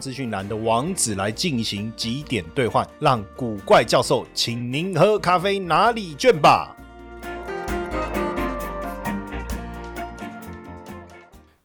资讯栏的网址来进行几点兑换，让古怪教授请您喝咖啡哪里卷吧。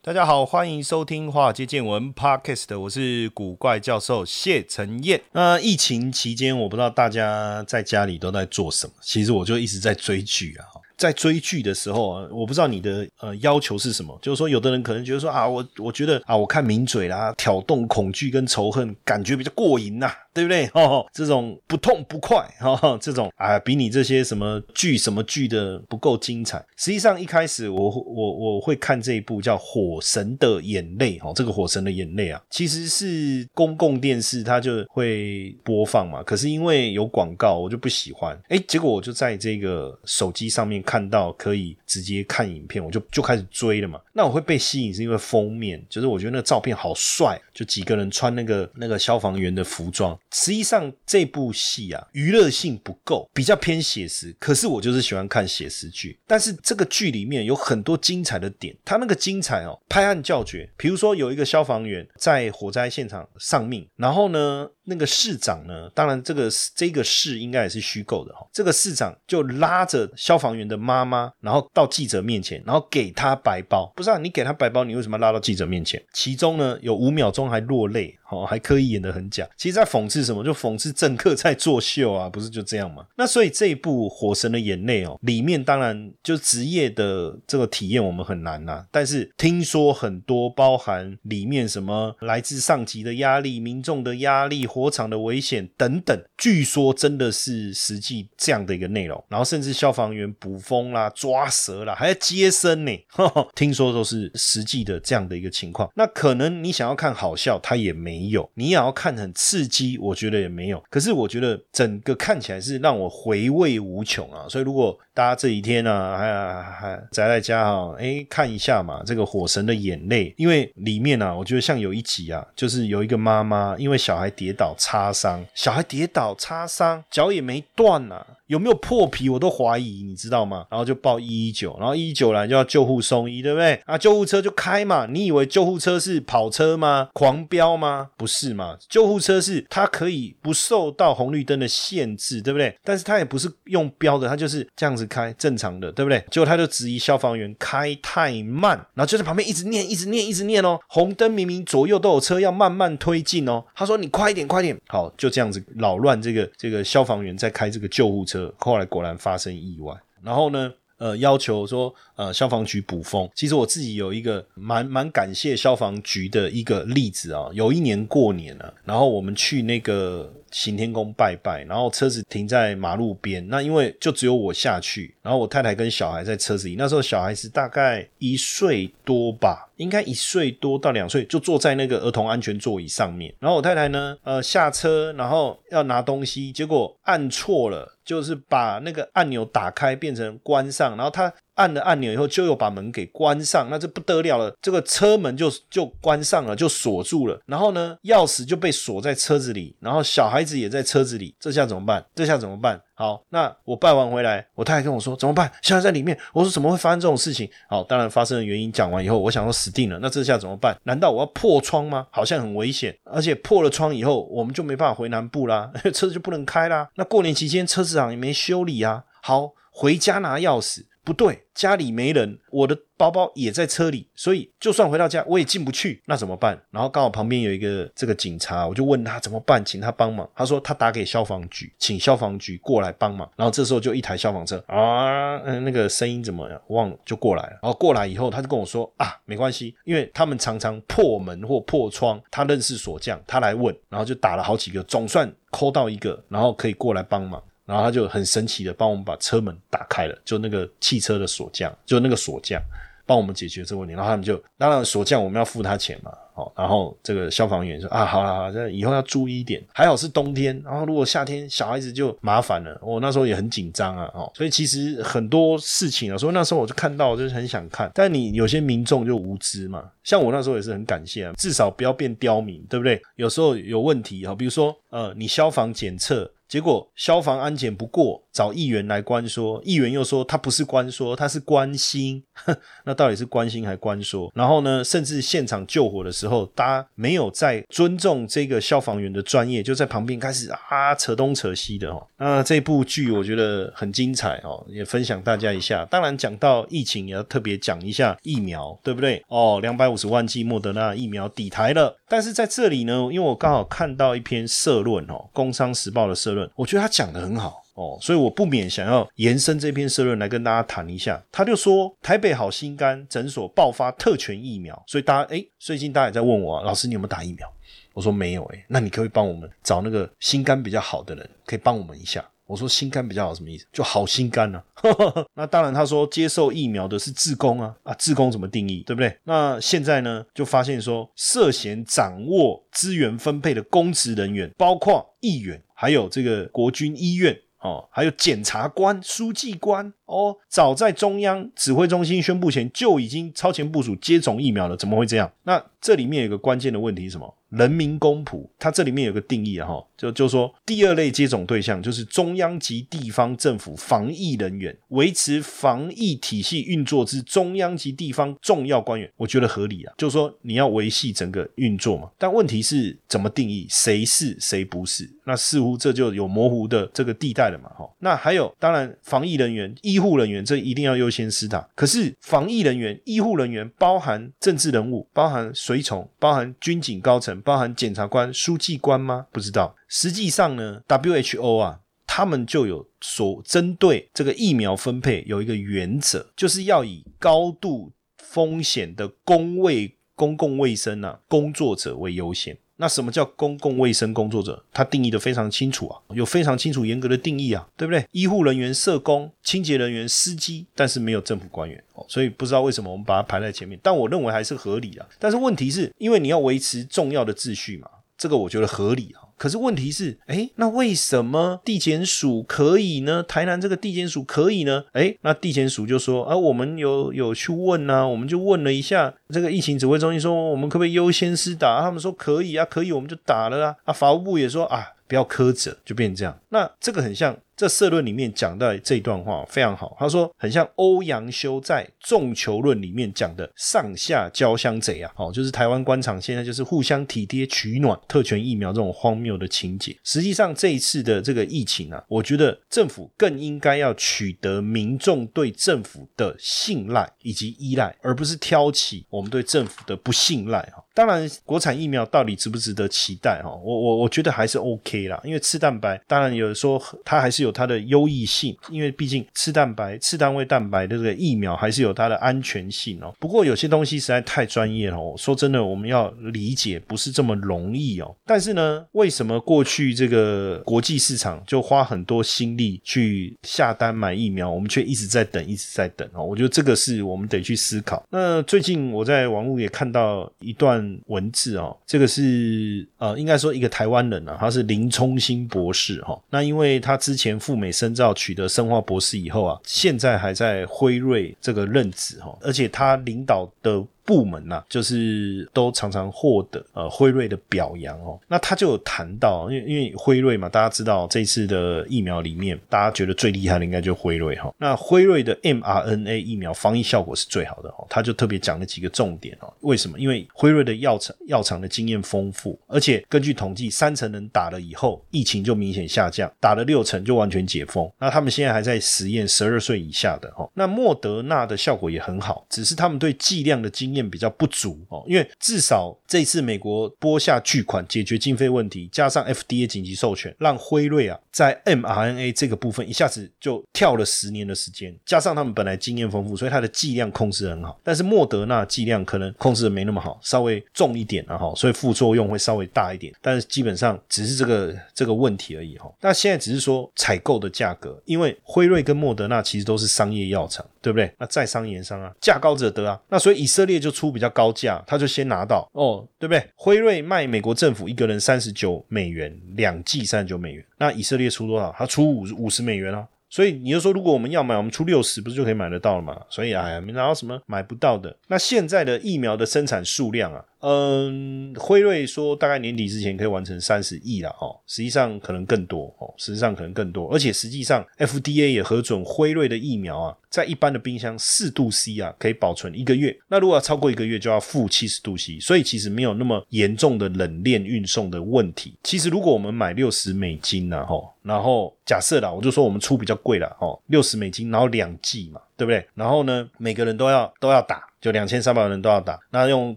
大家好，欢迎收听《华尔街见闻》Podcast，我是古怪教授谢承彦。那疫情期间，我不知道大家在家里都在做什么，其实我就一直在追剧啊。在追剧的时候啊，我不知道你的呃要求是什么，就是说，有的人可能觉得说啊，我我觉得啊，我看名嘴啦，挑动恐惧跟仇恨，感觉比较过瘾呐。对不对？哦，这种不痛不快，哈，这种啊，比你这些什么剧什么剧的不够精彩。实际上一开始我我我会看这一部叫《火神的眼泪》哦，这个《火神的眼泪》啊，其实是公共电视它就会播放嘛。可是因为有广告，我就不喜欢。哎，结果我就在这个手机上面看看到可以直接看影片，我就就开始追了嘛。那我会被吸引是因为封面，就是我觉得那个照片好帅，就几个人穿那个那个消防员的服装。实际上这部戏啊，娱乐性不够，比较偏写实。可是我就是喜欢看写实剧。但是这个剧里面有很多精彩的点，它那个精彩哦，拍案叫绝。比如说有一个消防员在火灾现场丧命，然后呢，那个市长呢，当然这个这个市应该也是虚构的哈。这个市长就拉着消防员的的妈妈，然后到记者面前，然后给他白包。不是啊，你给他白包，你为什么拉到记者面前？其中呢，有五秒钟还落泪。哦，还刻意演得很假，其实在讽刺什么？就讽刺政客在作秀啊，不是就这样吗？那所以这一部《火神的眼泪》哦，里面当然就职业的这个体验我们很难呐。但是听说很多包含里面什么来自上级的压力、民众的压力、火场的危险等等，据说真的是实际这样的一个内容。然后甚至消防员捕风啦、抓蛇啦，还要接生呢，听说都是实际的这样的一个情况。那可能你想要看好笑，它也没。有，你也要看很刺激，我觉得也没有。可是我觉得整个看起来是让我回味无穷啊！所以如果大家这几天呢，还还宅在家哈，哎，看一下嘛，这个《火神的眼泪》，因为里面呢，我觉得像有一集啊，就是有一个妈妈因为小孩跌倒擦伤，小孩跌倒擦伤，脚也没断呐。有没有破皮，我都怀疑，你知道吗？然后就报一一九，然后一一九来就要救护送医，对不对？啊，救护车就开嘛。你以为救护车是跑车吗？狂飙吗？不是嘛？救护车是它可以不受到红绿灯的限制，对不对？但是它也不是用标的，它就是这样子开，正常的，对不对？结果他就质疑消防员开太慢，然后就在旁边一直念，一直念，一直念哦。红灯明明左右都有车，要慢慢推进哦。他说你快一点，快点。好，就这样子扰乱这个这个消防员在开这个救护车。后来果然发生意外，然后呢，呃，要求说，呃，消防局补风。其实我自己有一个蛮蛮感谢消防局的一个例子啊。有一年过年了，然后我们去那个行天宫拜拜，然后车子停在马路边。那因为就只有我下去，然后我太太跟小孩在车子里。那时候小孩子大概一岁多吧。应该一岁多到两岁就坐在那个儿童安全座椅上面，然后我太太呢，呃，下车然后要拿东西，结果按错了，就是把那个按钮打开变成关上，然后她按了按钮以后就又把门给关上，那这不得了了，这个车门就就关上了，就锁住了，然后呢，钥匙就被锁在车子里，然后小孩子也在车子里，这下怎么办？这下怎么办？好，那我拜完回来，我太太跟我说怎么办？现在在里面，我说怎么会发生这种事情？好，当然发生的原因讲完以后，我想说死定了，那这下怎么办？难道我要破窗吗？好像很危险，而且破了窗以后，我们就没办法回南部啦，车子就不能开啦。那过年期间车子厂也没修理啊。好，回家拿钥匙。不对，家里没人，我的包包也在车里，所以就算回到家我也进不去，那怎么办？然后刚好旁边有一个这个警察，我就问他怎么办，请他帮忙。他说他打给消防局，请消防局过来帮忙。然后这时候就一台消防车啊，嗯，那个声音怎么样？忘了就过来了。然后过来以后，他就跟我说啊，没关系，因为他们常常破门或破窗，他认识锁匠，他来问，然后就打了好几个，总算抠到一个，然后可以过来帮忙。然后他就很神奇的帮我们把车门打开了，就那个汽车的锁匠，就那个锁匠帮我们解决这个问题。然后他们就当然锁匠我们要付他钱嘛，哦，然后这个消防员说啊，好了好了，以后要注意一点，还好是冬天，然后如果夏天小孩子就麻烦了，我那时候也很紧张啊，哦，所以其实很多事情啊，所以那时候我就看到就是很想看，但你有些民众就无知嘛，像我那时候也是很感谢啊，至少不要变刁民，对不对？有时候有问题啊，比如说呃，你消防检测。结果消防安检不过，找议员来关说，议员又说他不是关说，他是关心。那到底是关心还关说？然后呢，甚至现场救火的时候，大家没有在尊重这个消防员的专业，就在旁边开始啊扯东扯西的哦。那这部剧我觉得很精彩哦，也分享大家一下。当然讲到疫情，也要特别讲一下疫苗，对不对？哦，两百五十万剂莫德纳疫苗抵台了。但是在这里呢，因为我刚好看到一篇社论哦，《工商时报》的社论，我觉得他讲的很好哦，所以我不免想要延伸这篇社论来跟大家谈一下。他就说，台北好心肝诊所爆发特权疫苗，所以大家哎，最近大家也在问我，老师你有没有打疫苗？我说没有哎，那你可以帮我们找那个心肝比较好的人，可以帮我们一下。我说心肝比较好什么意思？就好心肝呢？那当然，他说接受疫苗的是自工啊啊，自工怎么定义？对不对？那现在呢，就发现说涉嫌掌握资源分配的公职人员，包括议员，还有这个国军医院哦，还有检察官、书记官哦，早在中央指挥中心宣布前就已经超前部署接种疫苗了，怎么会这样？那这里面有个关键的问题是什么？人民公仆，它这里面有个定义啊，哈，就就说第二类接种对象就是中央及地方政府防疫人员，维持防疫体系运作之中央及地方重要官员，我觉得合理啊，就是说你要维系整个运作嘛。但问题是怎么定义谁是谁不是？那似乎这就有模糊的这个地带了嘛，哈。那还有，当然防疫人员、医护人员这一定要优先施打。可是防疫人员、医护人员包含政治人物，包含随从，包含军警高层。包含检察官、书记官吗？不知道。实际上呢，WHO 啊，他们就有所针对这个疫苗分配有一个原则，就是要以高度风险的公卫、公共卫生啊工作者为优先。那什么叫公共卫生工作者？他定义的非常清楚啊，有非常清楚严格的定义啊，对不对？医护人员、社工、清洁人员、司机，但是没有政府官员哦，所以不知道为什么我们把它排在前面。但我认为还是合理的。但是问题是因为你要维持重要的秩序嘛，这个我觉得合理啊。可是问题是，哎，那为什么地检署可以呢？台南这个地检署可以呢？哎，那地检署就说，啊，我们有有去问啊，我们就问了一下这个疫情指挥中心，说我们可不可以优先施打？他们说可以啊，可以，我们就打了啊。啊，法务部也说啊，不要苛责，就变成这样。那这个很像。这社论里面讲到这一段话非常好，他说很像欧阳修在《众球论》里面讲的上下交相贼啊，好，就是台湾官场现在就是互相体贴取暖，特权疫苗这种荒谬的情节。实际上这一次的这个疫情啊，我觉得政府更应该要取得民众对政府的信赖以及依赖，而不是挑起我们对政府的不信赖哈。当然，国产疫苗到底值不值得期待哈？我我我觉得还是 OK 啦，因为次蛋白当然有人说它还是。有它的优异性，因为毕竟次蛋白、次单位蛋白的这个疫苗还是有它的安全性哦。不过有些东西实在太专业了，说真的，我们要理解不是这么容易哦。但是呢，为什么过去这个国际市场就花很多心力去下单买疫苗，我们却一直在等，一直在等哦？我觉得这个是我们得去思考。那最近我在网络也看到一段文字哦，这个是呃，应该说一个台湾人啊，他是林冲新博士哈。那因为他之前赴美深造，取得生化博士以后啊，现在还在辉瑞这个任职哈，而且他领导的。部门呐，就是都常常获得呃辉瑞的表扬哦。那他就有谈到，因为因为辉瑞嘛，大家知道这次的疫苗里面，大家觉得最厉害的应该就辉瑞哈。那辉瑞的 mRNA 疫苗防疫效果是最好的哦。他就特别讲了几个重点哦。为什么？因为辉瑞的药厂药厂的经验丰富，而且根据统计，三成人打了以后，疫情就明显下降，打了六成就完全解封。那他们现在还在实验十二岁以下的哈。那莫德纳的效果也很好，只是他们对剂量的经验比较不足哦，因为至少这次美国拨下巨款解决经费问题，加上 FDA 紧急授权，让辉瑞啊在 mRNA 这个部分一下子就跳了十年的时间，加上他们本来经验丰富，所以它的剂量控制很好。但是莫德纳剂量可能控制的没那么好，稍微重一点，啊哈所以副作用会稍微大一点。但是基本上只是这个这个问题而已哈。那现在只是说采购的价格，因为辉瑞跟莫德纳其实都是商业药厂，对不对？那在商言商啊，价高者得啊。那所以以色列就出比较高价，他就先拿到哦，对不对？辉瑞卖美国政府一个人三十九美元，两剂三十九美元。那以色列出多少？他出五五十美元啊。所以你就说，如果我们要买，我们出六十，不是就可以买得到了吗？所以哎呀，没拿到什么买不到的。那现在的疫苗的生产数量啊。嗯，辉瑞说大概年底之前可以完成三十亿了哦，实际上可能更多哦，实际上可能更多，而且实际上 FDA 也核准辉瑞的疫苗啊，在一般的冰箱四度 C 啊可以保存一个月，那如果要超过一个月就要负七十度 C，所以其实没有那么严重的冷链运送的问题。其实如果我们买六十美金呢，吼，然后假设啦，我就说我们出比较贵了哦，六十美金，然后两剂嘛，对不对？然后呢，每个人都要都要打。就两千三百万人都要打，那用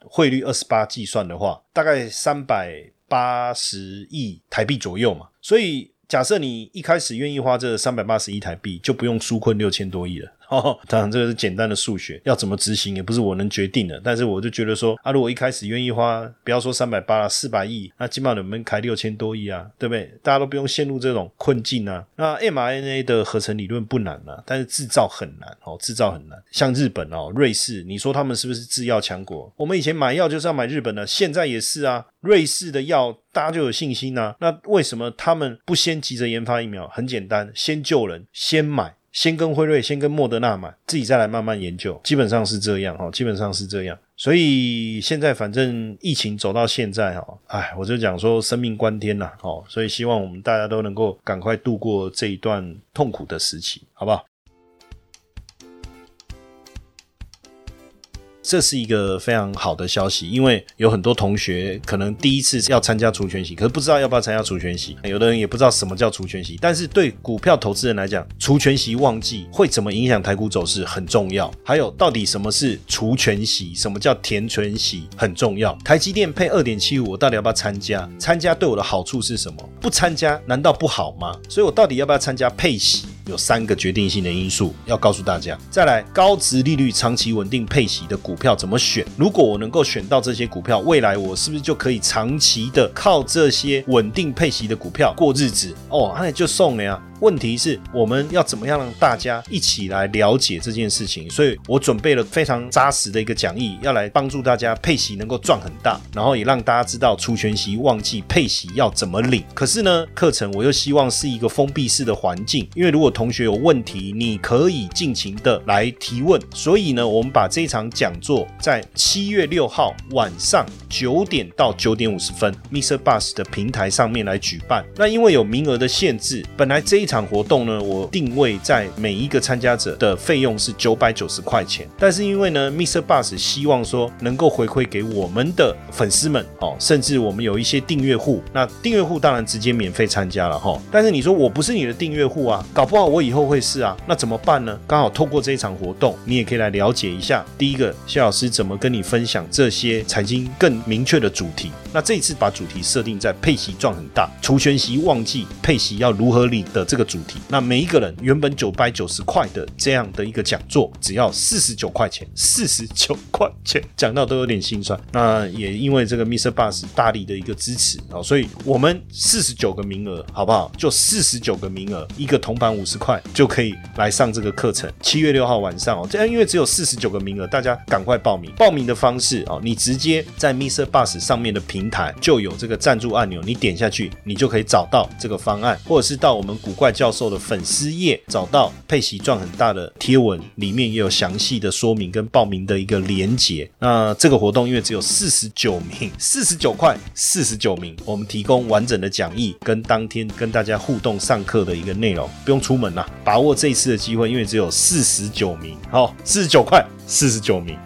汇率二十八计算的话，大概三百八十亿台币左右嘛。所以假设你一开始愿意花这三百八十亿台币，就不用纾困六千多亿了。哦，当然这个是简单的数学，要怎么执行也不是我能决定的。但是我就觉得说，啊，如果一开始愿意花，不要说三百八了，四百亿，那起码能不能开六千多亿啊？对不对？大家都不用陷入这种困境啊。那 mRNA 的合成理论不难啊，但是制造很难哦，制造很难。像日本哦、瑞士，你说他们是不是制药强国？我们以前买药就是要买日本的，现在也是啊。瑞士的药大家就有信心啊。那为什么他们不先急着研发疫苗？很简单，先救人，先买。先跟辉瑞，先跟莫德纳买，自己再来慢慢研究，基本上是这样哈，基本上是这样。所以现在反正疫情走到现在哈，哎，我就讲说生命关天呐，哦，所以希望我们大家都能够赶快度过这一段痛苦的时期，好不好？这是一个非常好的消息，因为有很多同学可能第一次要参加除权息，可是不知道要不要参加除权息。有的人也不知道什么叫除权息，但是对股票投资人来讲，除权息旺季会怎么影响台股走势很重要。还有到底什么是除权息，什么叫填权息很重要。台积电配二点七五，我到底要不要参加？参加对我的好处是什么？不参加难道不好吗？所以我到底要不要参加配息？有三个决定性的因素要告诉大家。再来，高值利率、长期稳定配息的股票怎么选？如果我能够选到这些股票，未来我是不是就可以长期的靠这些稳定配息的股票过日子？哦，那就送了呀。问题是我们要怎么样让大家一起来了解这件事情？所以我准备了非常扎实的一个讲义，要来帮助大家配息能够赚很大，然后也让大家知道除权息旺季配息要怎么领。可是呢，课程我又希望是一个封闭式的环境，因为如果同学有问题，你可以尽情的来提问。所以呢，我们把这一场讲座在七月六号晚上九点到九点五十分，Mr. Bus 的平台上面来举办。那因为有名额的限制，本来这一场活动呢，我定位在每一个参加者的费用是九百九十块钱，但是因为呢，Mr. Bus 希望说能够回馈给我们的粉丝们哦，甚至我们有一些订阅户，那订阅户当然直接免费参加了哈。但是你说我不是你的订阅户啊，搞不好我以后会是啊，那怎么办呢？刚好透过这一场活动，你也可以来了解一下，第一个谢老师怎么跟你分享这些财经更明确的主题。那这一次把主题设定在配息赚很大，除权息旺季配息要如何领的这个主题。那每一个人原本九百九十块的这样的一个讲座，只要四十九块钱，四十九块钱讲到都有点心酸。那也因为这个 Mr. Bus 大力的一个支持啊，所以我们四十九个名额，好不好？就四十九个名额，一个铜板五十块就可以来上这个课程。七月六号晚上哦，这样因为只有四十九个名额，大家赶快报名。报名的方式哦，你直接在 Mr. Bus 上面的平台就有这个赞助按钮，你点下去，你就可以找到这个方案，或者是到我们古怪教授的。粉丝页找到佩奇赚很大的贴文，里面也有详细的说明跟报名的一个连结。那这个活动因为只有四十九名，四十九块，四十九名，我们提供完整的讲义跟当天跟大家互动上课的一个内容，不用出门呐，把握这一次的机会，因为只有四十九名，好，四十九块，四十九名。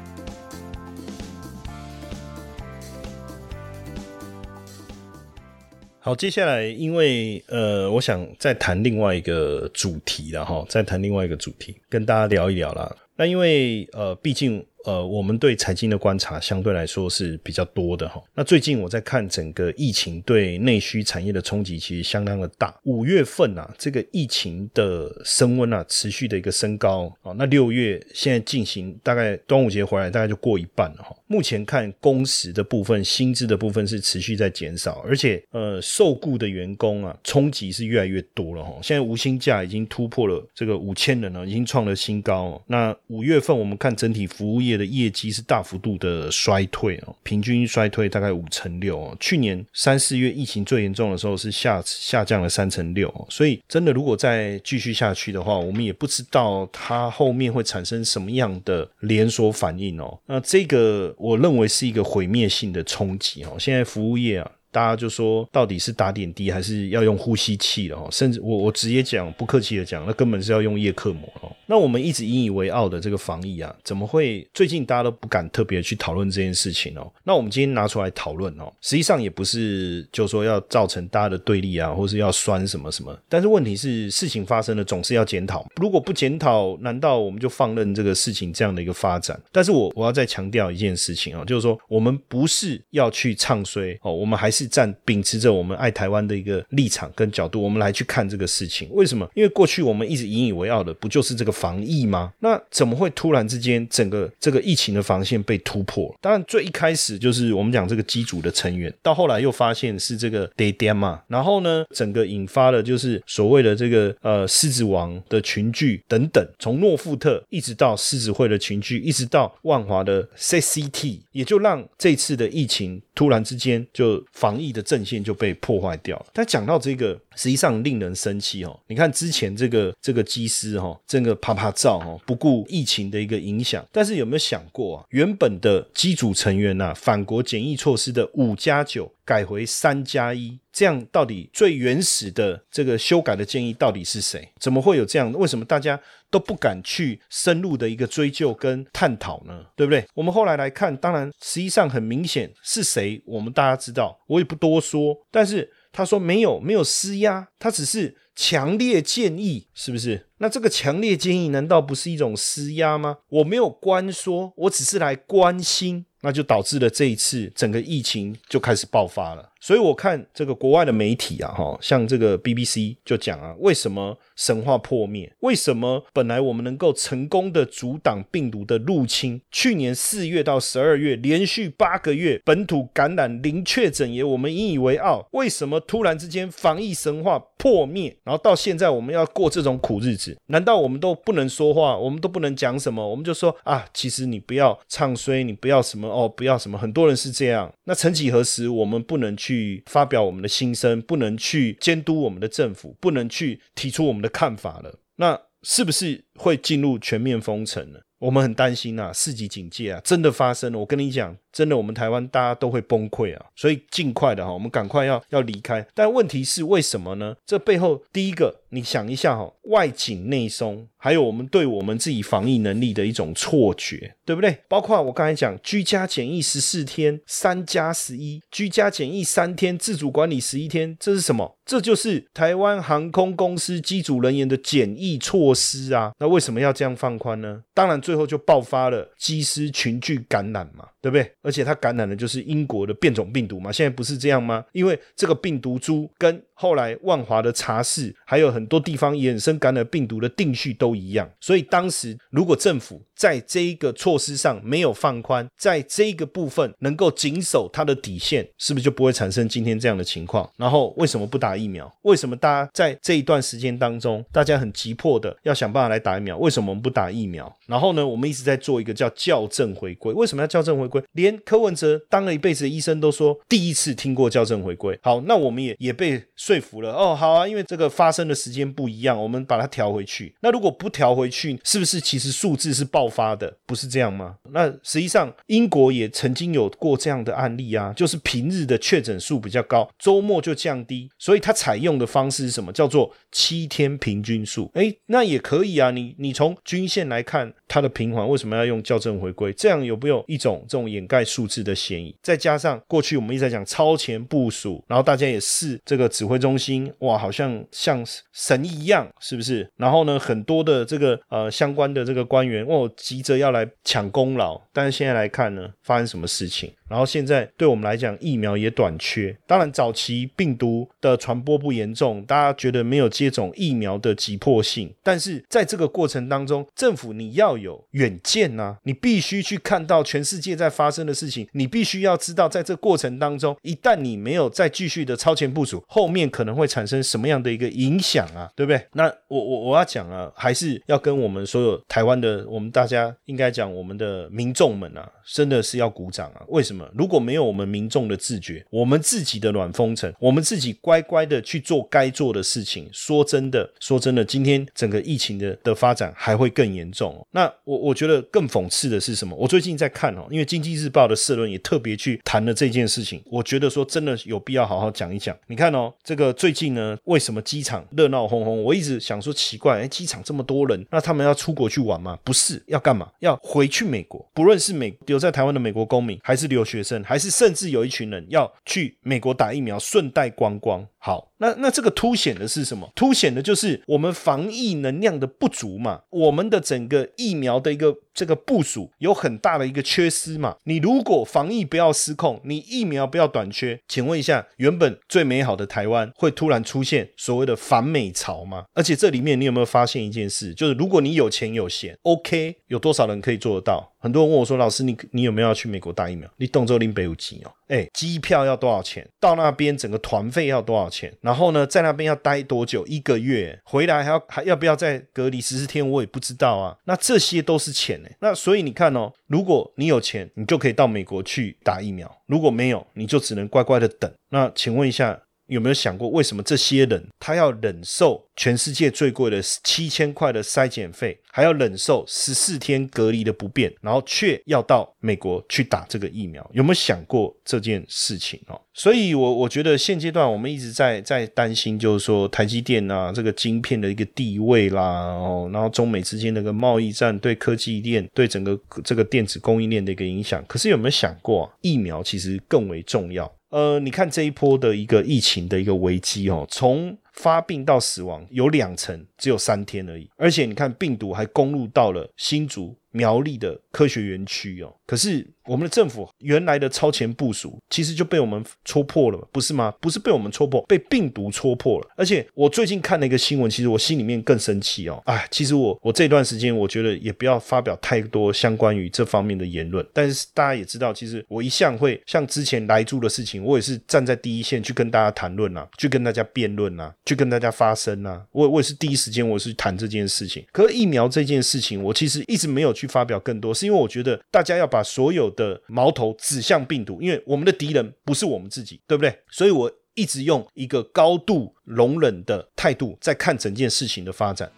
好，接下来因为呃，我想再谈另外一个主题了哈，再谈另外一个主题，跟大家聊一聊啦。那因为呃，毕竟呃，我们对财经的观察相对来说是比较多的哈。那最近我在看整个疫情对内需产业的冲击，其实相当的大。五月份啊，这个疫情的升温啊，持续的一个升高啊。那六月现在进行，大概端午节回来，大概就过一半了哈。目前看工时的部分、薪资的部分是持续在减少，而且呃，受雇的员工啊，冲击是越来越多了哈。现在无薪假已经突破了这个五千人了，已经创了新高。那五月份我们看整体服务业的业绩是大幅度的衰退哦，平均衰退大概五成六哦。去年三四月疫情最严重的时候是下下降了三成六，所以真的如果再继续下去的话，我们也不知道它后面会产生什么样的连锁反应哦。那这个。我认为是一个毁灭性的冲击哦！现在服务业啊。大家就说，到底是打点滴还是要用呼吸器了哈？甚至我我直接讲，不客气的讲，那根本是要用叶克膜哦。那我们一直引以为傲的这个防疫啊，怎么会最近大家都不敢特别去讨论这件事情哦？那我们今天拿出来讨论哦，实际上也不是就说要造成大家的对立啊，或是要酸什么什么。但是问题是，事情发生了总是要检讨，如果不检讨，难道我们就放任这个事情这样的一个发展？但是我我要再强调一件事情啊，就是说我们不是要去唱衰哦，我们还是。是站秉持着我们爱台湾的一个立场跟角度，我们来去看这个事情。为什么？因为过去我们一直引以为傲的，不就是这个防疫吗？那怎么会突然之间整个这个疫情的防线被突破？当然，最一开始就是我们讲这个机组的成员，到后来又发现是这个 d a d a 嘛，然后呢，整个引发的就是所谓的这个呃狮子王的群聚等等，从诺富特一直到狮子会的群聚，一直到万华的 CCT，也就让这次的疫情突然之间就防。疫的阵线就被破坏掉了。但讲到这个，实际上令人生气哦。你看之前这个这个机师哈，这个啪啪照哈，不顾疫情的一个影响。但是有没有想过啊？原本的机组成员呐，反国检疫措施的五加九改回三加一，这样到底最原始的这个修改的建议到底是谁？怎么会有这样？为什么大家？都不敢去深入的一个追究跟探讨呢，对不对？我们后来来看，当然实际上很明显是谁，我们大家知道，我也不多说。但是他说没有没有施压，他只是强烈建议，是不是？那这个强烈建议难道不是一种施压吗？我没有关说，我只是来关心。那就导致了这一次整个疫情就开始爆发了。所以我看这个国外的媒体啊，哈，像这个 BBC 就讲啊，为什么神话破灭？为什么本来我们能够成功的阻挡病毒的入侵？去年四月到十二月连续八个月本土感染零确诊，也我们引以为傲。为什么突然之间防疫神话破灭？然后到现在我们要过这种苦日子？难道我们都不能说话？我们都不能讲什么？我们就说啊，其实你不要唱衰，你不要什么哦，不要什么。很多人是这样。那曾几何时，我们不能去。发表我们的心声，不能去监督我们的政府，不能去提出我们的看法了。那是不是会进入全面封城呢？我们很担心啊，四级警戒啊，真的发生了。我跟你讲。真的，我们台湾大家都会崩溃啊！所以尽快的哈，我们赶快要要离开。但问题是为什么呢？这背后第一个，你想一下哈，外紧内松，还有我们对我们自己防疫能力的一种错觉，对不对？包括我刚才讲居家检疫十四天，三加十一，居家检疫三天，自主管理十一天，这是什么？这就是台湾航空公司机组人员的检疫措施啊！那为什么要这样放宽呢？当然，最后就爆发了机师群聚感染嘛。对不对？而且它感染的就是英国的变种病毒嘛，现在不是这样吗？因为这个病毒株跟后来万华的茶室，还有很多地方衍生感染病毒的定序都一样，所以当时如果政府在这一个措施上没有放宽，在这个部分能够谨守它的底线，是不是就不会产生今天这样的情况？然后为什么不打疫苗？为什么大家在这一段时间当中，大家很急迫的要想办法来打疫苗？为什么我们不打疫苗？然后呢，我们一直在做一个叫校正回归，为什么要校正回？连柯文哲当了一辈子的医生都说第一次听过校正回归。好，那我们也也被说服了哦。好啊，因为这个发生的时间不一样，我们把它调回去。那如果不调回去，是不是其实数字是爆发的？不是这样吗？那实际上英国也曾经有过这样的案例啊，就是平日的确诊数比较高，周末就降低，所以它采用的方式是什么？叫做七天平均数。哎，那也可以啊。你你从均线来看它的平缓，为什么要用校正回归？这样有没有一种这种？掩盖数字的嫌疑。再加上过去我们一直在讲超前部署，然后大家也视这个指挥中心，哇，好像像神一样，是不是？然后呢，很多的这个呃相关的这个官员，哦，急着要来抢功劳。但是现在来看呢，发生什么事情？然后现在对我们来讲，疫苗也短缺。当然，早期病毒的传播不严重，大家觉得没有接种疫苗的急迫性。但是在这个过程当中，政府你要有远见呐，你必须去看到全世界在发生的事情，你必须要知道，在这过程当中，一旦你没有再继续的超前部署，后面可能会产生什么样的一个影响啊？对不对？那我我我要讲啊，还是要跟我们所有台湾的我们大家应该讲，我们的民众们啊，真的是要鼓掌啊！为什么？如果没有我们民众的自觉，我们自己的暖风城，我们自己乖乖的去做该做的事情，说真的，说真的，今天整个疫情的的发展还会更严重。那我我觉得更讽刺的是什么？我最近在看哦，因为经济日报的社论也特别去谈了这件事情。我觉得说真的有必要好好讲一讲。你看哦，这个最近呢，为什么机场热闹哄哄？我一直想说奇怪，哎，机场这么多人，那他们要出国去玩吗？不是，要干嘛？要回去美国。不论是美留在台湾的美国公民，还是留学生，还是甚至有一群人要去美国打疫苗，顺带观光。好，那那这个凸显的是什么？凸显的就是我们防疫能量的不足嘛，我们的整个疫苗的一个这个部署有很大的一个缺失嘛。你如果防疫不要失控，你疫苗不要短缺，请问一下，原本最美好的台湾会突然出现所谓的反美潮吗？而且这里面你有没有发现一件事？就是如果你有钱有闲，OK，有多少人可以做得到？很多人问我说：“老师，你你有没有要去美国打疫苗？你动作拎北五级哦？哎，机票要多少钱？到那边整个团费要多少钱？然后呢，在那边要待多久？一个月回来还要还要不要再隔离十四天？我也不知道啊。那这些都是钱呢。那所以你看哦，如果你有钱，你就可以到美国去打疫苗；如果没有，你就只能乖乖的等。那请问一下。”有没有想过，为什么这些人他要忍受全世界最贵的七千块的筛检费，还要忍受十四天隔离的不便，然后却要到美国去打这个疫苗？有没有想过这件事情哦？所以，我我觉得现阶段我们一直在在担心，就是说台积电啊，这个晶片的一个地位啦，哦，然后中美之间那个贸易战对科技链、对整个这个电子供应链的一个影响。可是有没有想过，疫苗其实更为重要？呃，你看这一波的一个疫情的一个危机哦，从发病到死亡有两成，只有三天而已，而且你看病毒还攻入到了新竹苗栗的科学园区哦，可是。我们的政府原来的超前部署，其实就被我们戳破了，不是吗？不是被我们戳破，被病毒戳破了。而且我最近看了一个新闻，其实我心里面更生气哦。哎，其实我我这段时间，我觉得也不要发表太多相关于这方面的言论。但是大家也知道，其实我一向会像之前来住的事情，我也是站在第一线去跟大家谈论啊，去跟大家辩论啊，去跟大家发声啊。我我也是第一时间我是谈这件事情。可是疫苗这件事情，我其实一直没有去发表更多，是因为我觉得大家要把所有的矛头指向病毒，因为我们的敌人不是我们自己，对不对？所以我一直用一个高度容忍的态度在看整件事情的发展。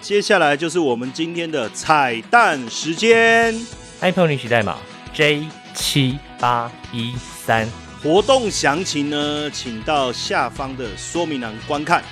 接下来就是我们今天的彩蛋时间，iPhone 领取代码 J 七八一三，活动详情呢，请到下方的说明栏观看。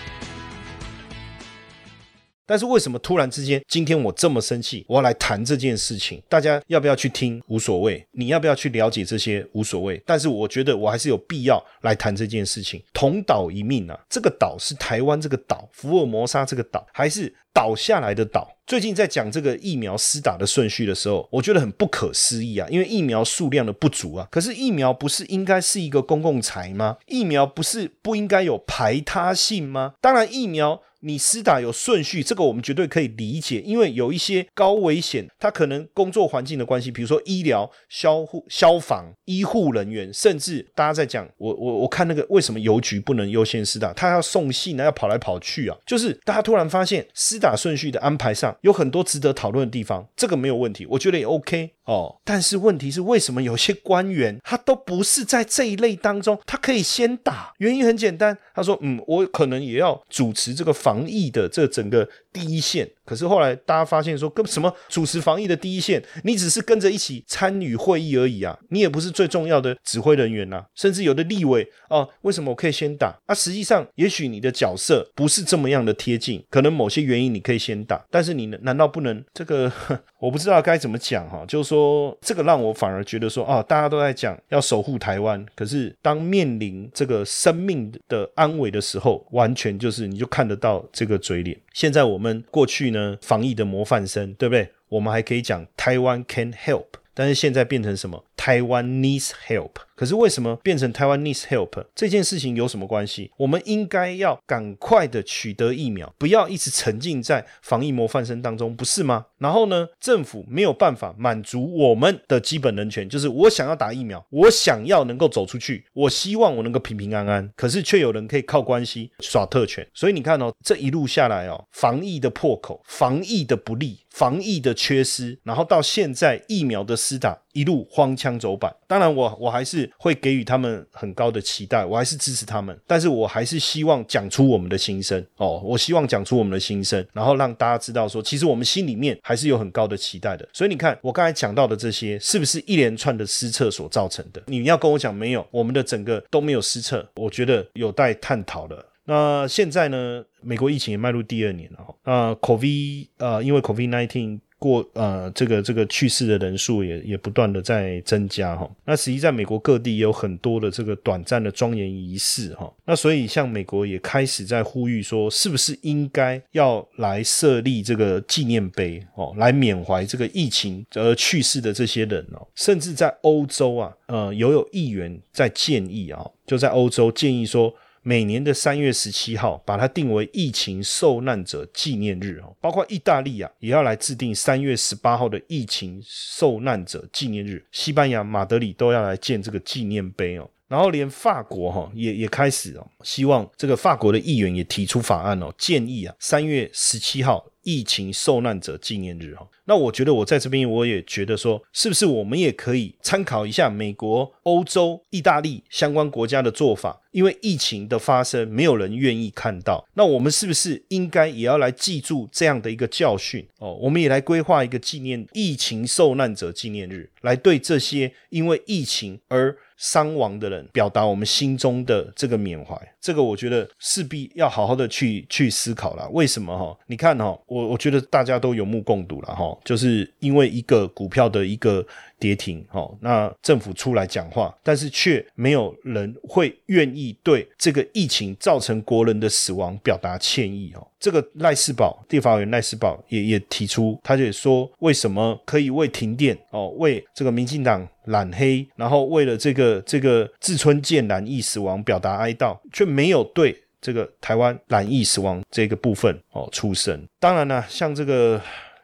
但是为什么突然之间今天我这么生气？我要来谈这件事情，大家要不要去听无所谓，你要不要去了解这些无所谓。但是我觉得我还是有必要来谈这件事情。同岛一命啊，这个岛是台湾这个岛，福尔摩沙这个岛，还是倒下来的岛？最近在讲这个疫苗施打的顺序的时候，我觉得很不可思议啊，因为疫苗数量的不足啊。可是疫苗不是应该是一个公共财吗？疫苗不是不应该有排他性吗？当然疫苗。你施打有顺序，这个我们绝对可以理解，因为有一些高危险，他可能工作环境的关系，比如说医疗、消护、消防、医护人员，甚至大家在讲，我我我看那个为什么邮局不能优先施打，他要送信呢，要跑来跑去啊，就是大家突然发现施打顺序的安排上有很多值得讨论的地方，这个没有问题，我觉得也 OK 哦。但是问题是，为什么有些官员他都不是在这一类当中，他可以先打？原因很简单，他说，嗯，我可能也要主持这个防。疫的这整个第一线。可是后来大家发现说，跟什么主持防疫的第一线，你只是跟着一起参与会议而已啊，你也不是最重要的指挥人员呐。甚至有的立委哦，为什么我可以先打？啊，实际上也许你的角色不是这么样的贴近，可能某些原因你可以先打，但是你难道不能这个？我不知道该怎么讲哈，就是说这个让我反而觉得说，哦，大家都在讲要守护台湾，可是当面临这个生命的安危的时候，完全就是你就看得到这个嘴脸。现在我们过去呢，防疫的模范生，对不对？我们还可以讲台湾 can help，但是现在变成什么？台湾 needs help。可是为什么变成台湾 needs help 这件事情有什么关系？我们应该要赶快的取得疫苗，不要一直沉浸在防疫模范生当中，不是吗？然后呢，政府没有办法满足我们的基本人权，就是我想要打疫苗，我想要能够走出去，我希望我能够平平安安。可是却有人可以靠关系耍特权，所以你看哦，这一路下来哦，防疫的破口，防疫的不利，防疫的缺失，然后到现在疫苗的施打。一路荒腔走板，当然我我还是会给予他们很高的期待，我还是支持他们，但是我还是希望讲出我们的心声哦，我希望讲出我们的心声，然后让大家知道说，其实我们心里面还是有很高的期待的。所以你看，我刚才讲到的这些，是不是一连串的失策所造成的？你要跟我讲没有，我们的整个都没有失策，我觉得有待探讨了。那现在呢，美国疫情也迈入第二年了哈，那 COVID 呃，因为 COVID nineteen。过呃，这个这个去世的人数也也不断的在增加哈。那实际在美国各地也有很多的这个短暂的庄严仪式哈。那所以像美国也开始在呼吁说，是不是应该要来设立这个纪念碑哦，来缅怀这个疫情而去世的这些人哦。甚至在欧洲啊，呃，有有议员在建议啊，就在欧洲建议说。每年的三月十七号，把它定为疫情受难者纪念日哦。包括意大利啊，也要来制定三月十八号的疫情受难者纪念日。西班牙马德里都要来建这个纪念碑哦。然后连法国哈也也开始哦，希望这个法国的议员也提出法案哦，建议啊三月十七号。疫情受难者纪念日哈，那我觉得我在这边我也觉得说，是不是我们也可以参考一下美国、欧洲、意大利相关国家的做法？因为疫情的发生，没有人愿意看到，那我们是不是应该也要来记住这样的一个教训哦？我们也来规划一个纪念疫情受难者纪念日，来对这些因为疫情而。伤亡的人，表达我们心中的这个缅怀，这个我觉得势必要好好的去去思考了。为什么哈？你看哈，我我觉得大家都有目共睹了哈，就是因为一个股票的一个。跌停，哦，那政府出来讲话，但是却没有人会愿意对这个疫情造成国人的死亡表达歉意，哦。这个赖世宝地法委员赖世宝也也提出，他就说，为什么可以为停电，哦，为这个民进党染黑，然后为了这个这个志村健染疫死亡表达哀悼，却没有对这个台湾染疫死亡这个部分，哦，出声。当然呢，像这个。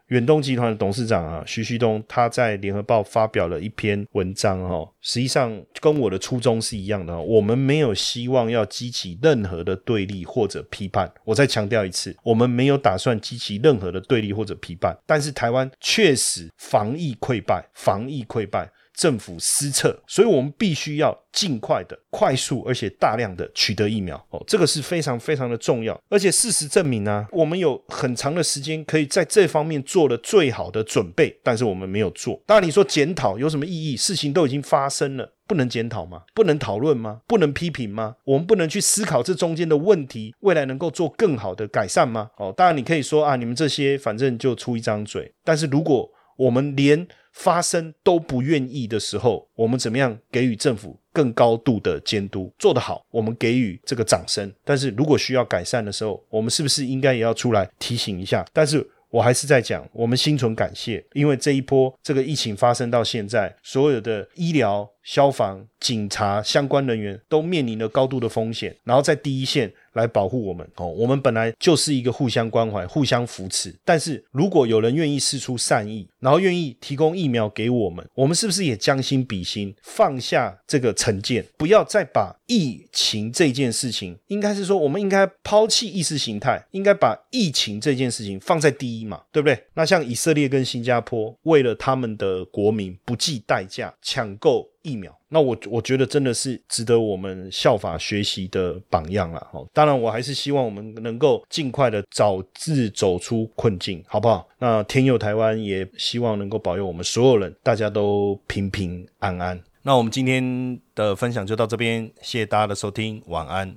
远东集团的董事长啊，徐旭东，他在联合报发表了一篇文章哈，实际上跟我的初衷是一样的，我们没有希望要激起任何的对立或者批判。我再强调一次，我们没有打算激起任何的对立或者批判。但是台湾确实防疫溃败，防疫溃败。政府失策，所以我们必须要尽快的、快速而且大量的取得疫苗哦，这个是非常非常的重要。而且事实证明呢，我们有很长的时间可以在这方面做了最好的准备，但是我们没有做。当然，你说检讨有什么意义？事情都已经发生了，不能检讨吗？不能讨论吗？不能批评吗？我们不能去思考这中间的问题，未来能够做更好的改善吗？哦，当然你可以说啊，你们这些反正就出一张嘴，但是如果我们连发生都不愿意的时候，我们怎么样给予政府更高度的监督？做得好，我们给予这个掌声。但是如果需要改善的时候，我们是不是应该也要出来提醒一下？但是我还是在讲，我们心存感谢，因为这一波这个疫情发生到现在，所有的医疗、消防、警察相关人员都面临了高度的风险，然后在第一线。来保护我们哦，我们本来就是一个互相关怀、互相扶持。但是如果有人愿意施出善意，然后愿意提供疫苗给我们，我们是不是也将心比心，放下这个成见，不要再把疫情这件事情，应该是说，我们应该抛弃意识形态，应该把疫情这件事情放在第一嘛，对不对？那像以色列跟新加坡，为了他们的国民不计代价抢购。疫苗。那我我觉得真的是值得我们效法学习的榜样了。哦，当然我还是希望我们能够尽快的早日走出困境，好不好？那天佑台湾也希望能够保佑我们所有人，大家都平平安安。那我们今天的分享就到这边，谢谢大家的收听，晚安。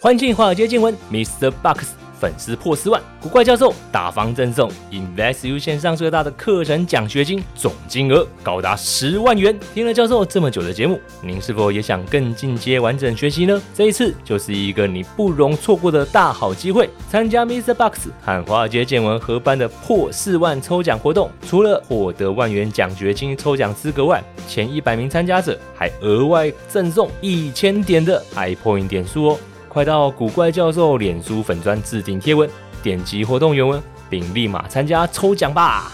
欢迎进华尔街见闻，Mr. Box。粉丝破四万，古怪教授大方赠送 InvestU 线上最大的课程奖学金，总金额高达十万元。听了教授这么久的节目，您是否也想更进阶完整学习呢？这一次就是一个你不容错过的大好机会。参加 Mr. Box 和华尔街见闻合办的破四万抽奖活动，除了获得万元奖学金抽奖资格外，前一百名参加者还额外赠送一千点的 iPoint 点数哦。快到古怪教授脸书粉砖置顶贴文，点击活动原文，并立马参加抽奖吧！